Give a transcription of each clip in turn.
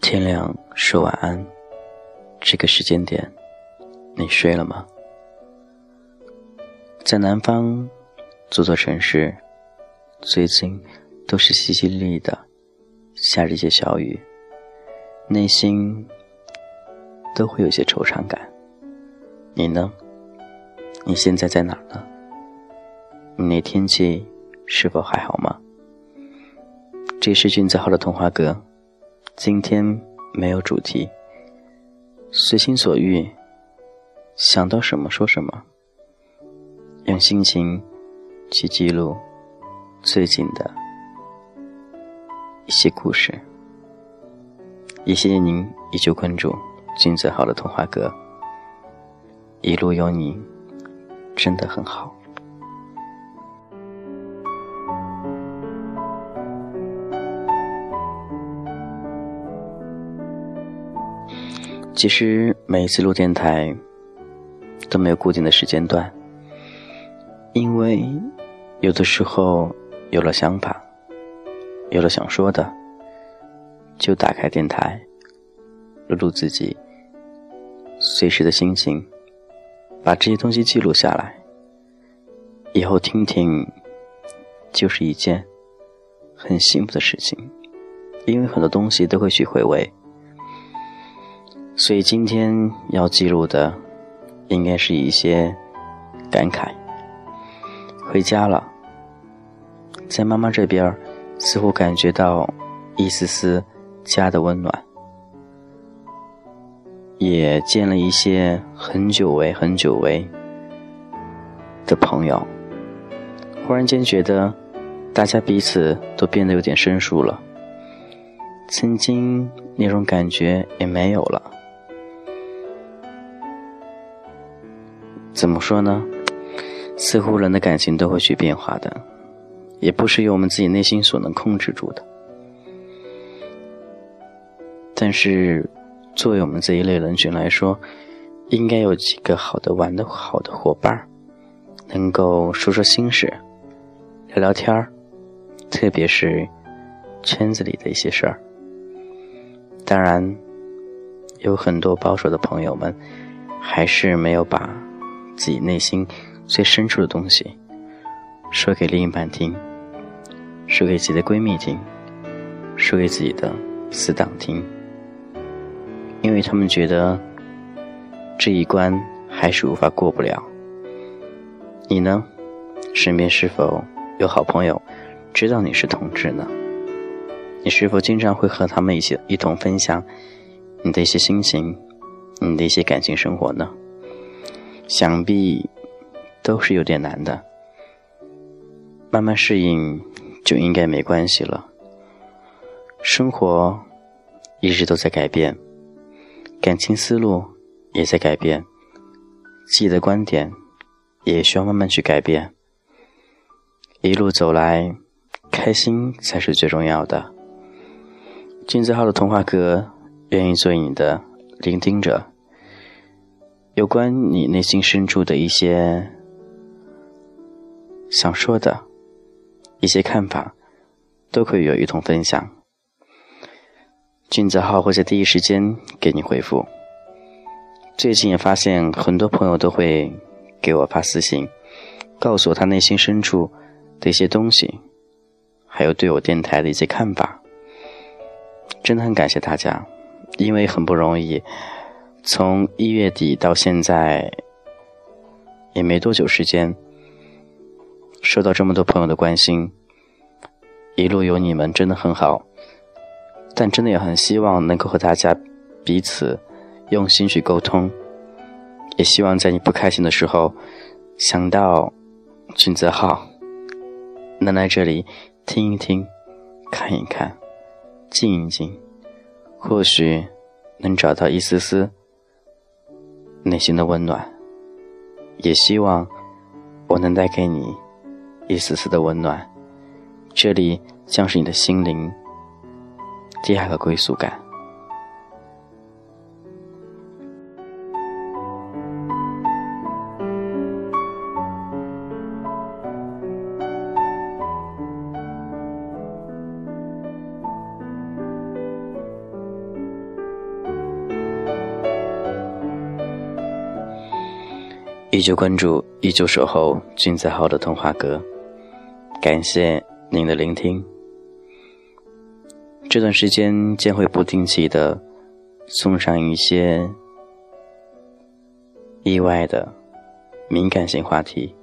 天亮说晚安，这个时间点，你睡了吗？在南方这座城市，最近都是淅淅沥沥的下着些小雨，内心都会有些惆怅感。你呢？你现在在哪儿呢？你那天气是否还好吗？这是俊子号的童话阁。今天没有主题，随心所欲，想到什么说什么，用心情去记录最近的一些故事。也谢谢您依旧关注君子好的童话阁，一路有你，真的很好。其实每一次录电台都没有固定的时间段，因为有的时候有了想法，有了想说的，就打开电台，录录自己随时的心情，把这些东西记录下来，以后听听，就是一件很幸福的事情，因为很多东西都会去回味。所以今天要记录的，应该是一些感慨。回家了，在妈妈这边，似乎感觉到一丝丝家的温暖，也见了一些很久违、很久违的朋友。忽然间觉得，大家彼此都变得有点生疏了，曾经那种感觉也没有了。怎么说呢？似乎人的感情都会去变化的，也不是由我们自己内心所能控制住的。但是，作为我们这一类人群来说，应该有几个好的玩的好的伙伴，能够说说心事，聊聊天儿，特别是圈子里的一些事儿。当然，有很多保守的朋友们，还是没有把。自己内心最深处的东西，说给另一半听，说给自己的闺蜜听，说给自己的死党听，因为他们觉得这一关还是无法过不了。你呢？身边是否有好朋友知道你是同志呢？你是否经常会和他们一起一同分享你的一些心情，你的一些感情生活呢？想必都是有点难的，慢慢适应就应该没关系了。生活一直都在改变，感情思路也在改变，自己的观点也需要慢慢去改变。一路走来，开心才是最重要的。金子浩的童话阁愿意做你的聆听者。有关你内心深处的一些想说的一些看法，都可以有一同分享。俊子号会在第一时间给你回复。最近也发现很多朋友都会给我发私信，告诉我他内心深处的一些东西，还有对我电台的一些看法。真的很感谢大家，因为很不容易。从一月底到现在，也没多久时间，收到这么多朋友的关心，一路有你们真的很好，但真的也很希望能够和大家彼此用心去沟通，也希望在你不开心的时候，想到俊泽浩，能来这里听一听，看一看，静一静，或许能找到一丝丝。内心的温暖，也希望我能带给你一丝丝的温暖。这里将是你的心灵第二的归宿感。依旧关注依旧守候君子好的童话歌感谢您的聆听。这段时间将会不定期的送上一些意外的敏感性话题，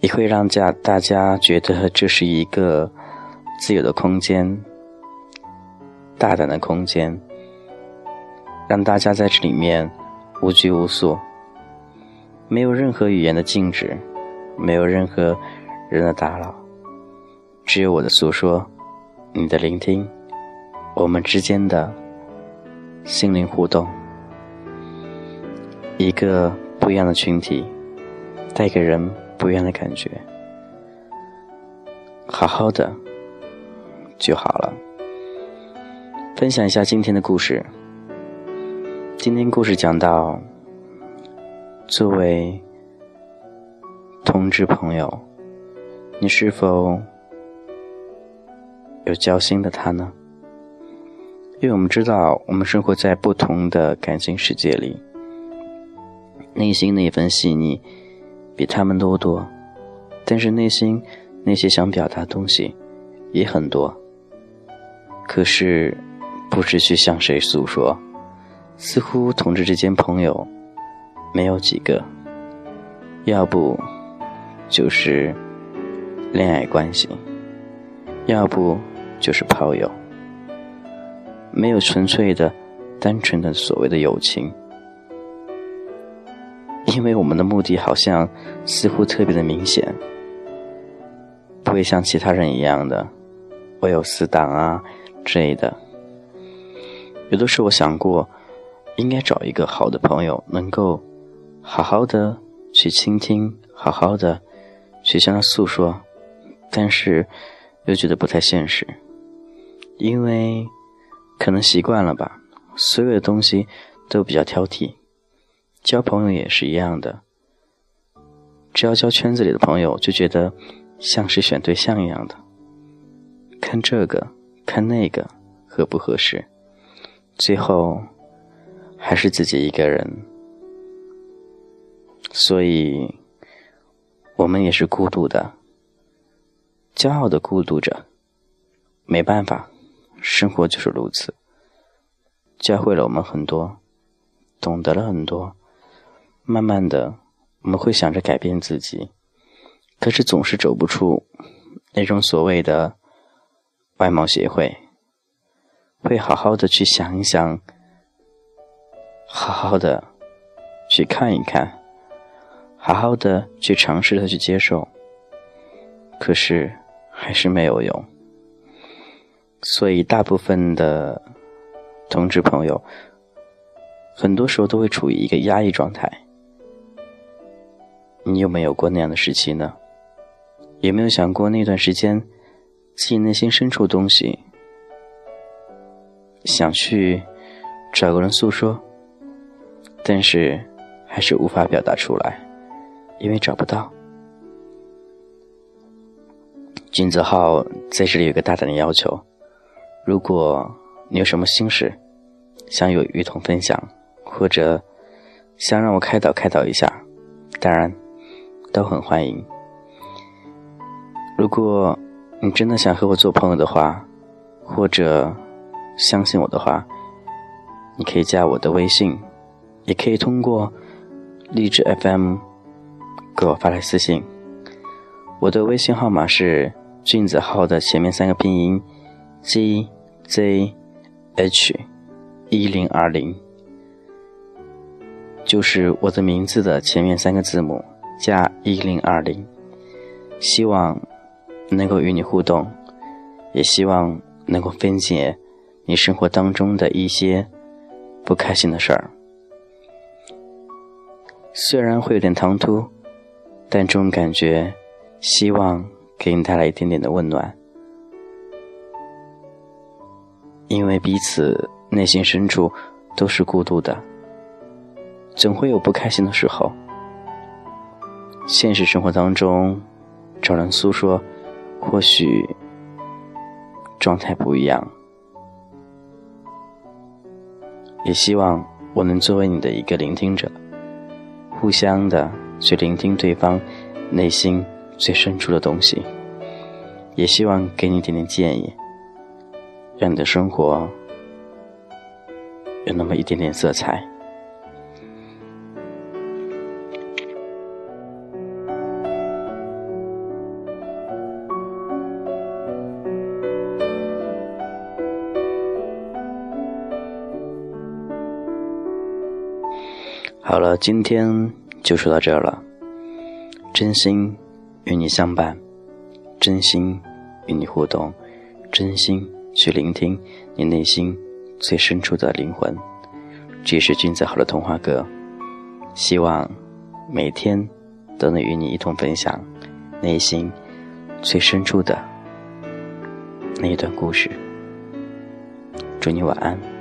也会让家大家觉得这是一个自由的空间、大胆的空间，让大家在这里面无拘无束。没有任何语言的禁止，没有任何人的打扰，只有我的诉说，你的聆听，我们之间的心灵互动，一个不一样的群体，带给人不一样的感觉。好好的就好了。分享一下今天的故事。今天故事讲到。作为同志朋友，你是否有交心的他呢？因为我们知道，我们生活在不同的感情世界里，内心那份细腻比他们都多，但是内心那些想表达的东西也很多，可是不知去向谁诉说，似乎同志之间朋友。没有几个，要不就是恋爱关系，要不就是炮友，没有纯粹的、单纯的所谓的友情。因为我们的目的好像似乎特别的明显，不会像其他人一样的我有死党啊之类的。有的时候我想过，应该找一个好的朋友，能够。好好的去倾听，好好的去向他诉说，但是又觉得不太现实，因为可能习惯了吧，所有的东西都比较挑剔，交朋友也是一样的，只要交圈子里的朋友，就觉得像是选对象一样的，看这个看那个合不合适，最后还是自己一个人。所以，我们也是孤独的，骄傲的孤独着。没办法，生活就是如此。教会了我们很多，懂得了很多。慢慢的，我们会想着改变自己，可是总是走不出那种所谓的外貌协会。会好好的去想一想，好好的去看一看。好好的去尝试的去接受，可是还是没有用。所以大部分的同志朋友，很多时候都会处于一个压抑状态。你有没有过那样的时期呢？有没有想过那段时间，自己内心深处东西，想去找个人诉说，但是还是无法表达出来。因为找不到，君子浩在这里有个大胆的要求：如果你有什么心事，想有与同分享，或者想让我开导开导一下，当然都很欢迎。如果你真的想和我做朋友的话，或者相信我的话，你可以加我的微信，也可以通过励志 FM。给我发来私信，我的微信号码是俊子号的前面三个拼音 G Z H 一零二零，就是我的名字的前面三个字母加一零二零。希望能够与你互动，也希望能够分解你生活当中的一些不开心的事儿，虽然会有点唐突。但这种感觉，希望给你带来一点点的温暖，因为彼此内心深处都是孤独的，总会有不开心的时候。现实生活当中，找人诉说，或许状态不一样，也希望我能作为你的一个聆听者，互相的去聆听对方内心最深处的东西，也希望给你点点建议，让你的生活有那么一点点色彩。好了，今天就说到这儿了。真心与你相伴，真心与你互动，真心去聆听你内心最深处的灵魂。这是君子好的童话歌，希望每天都能与你一同分享内心最深处的那一段故事。祝你晚安。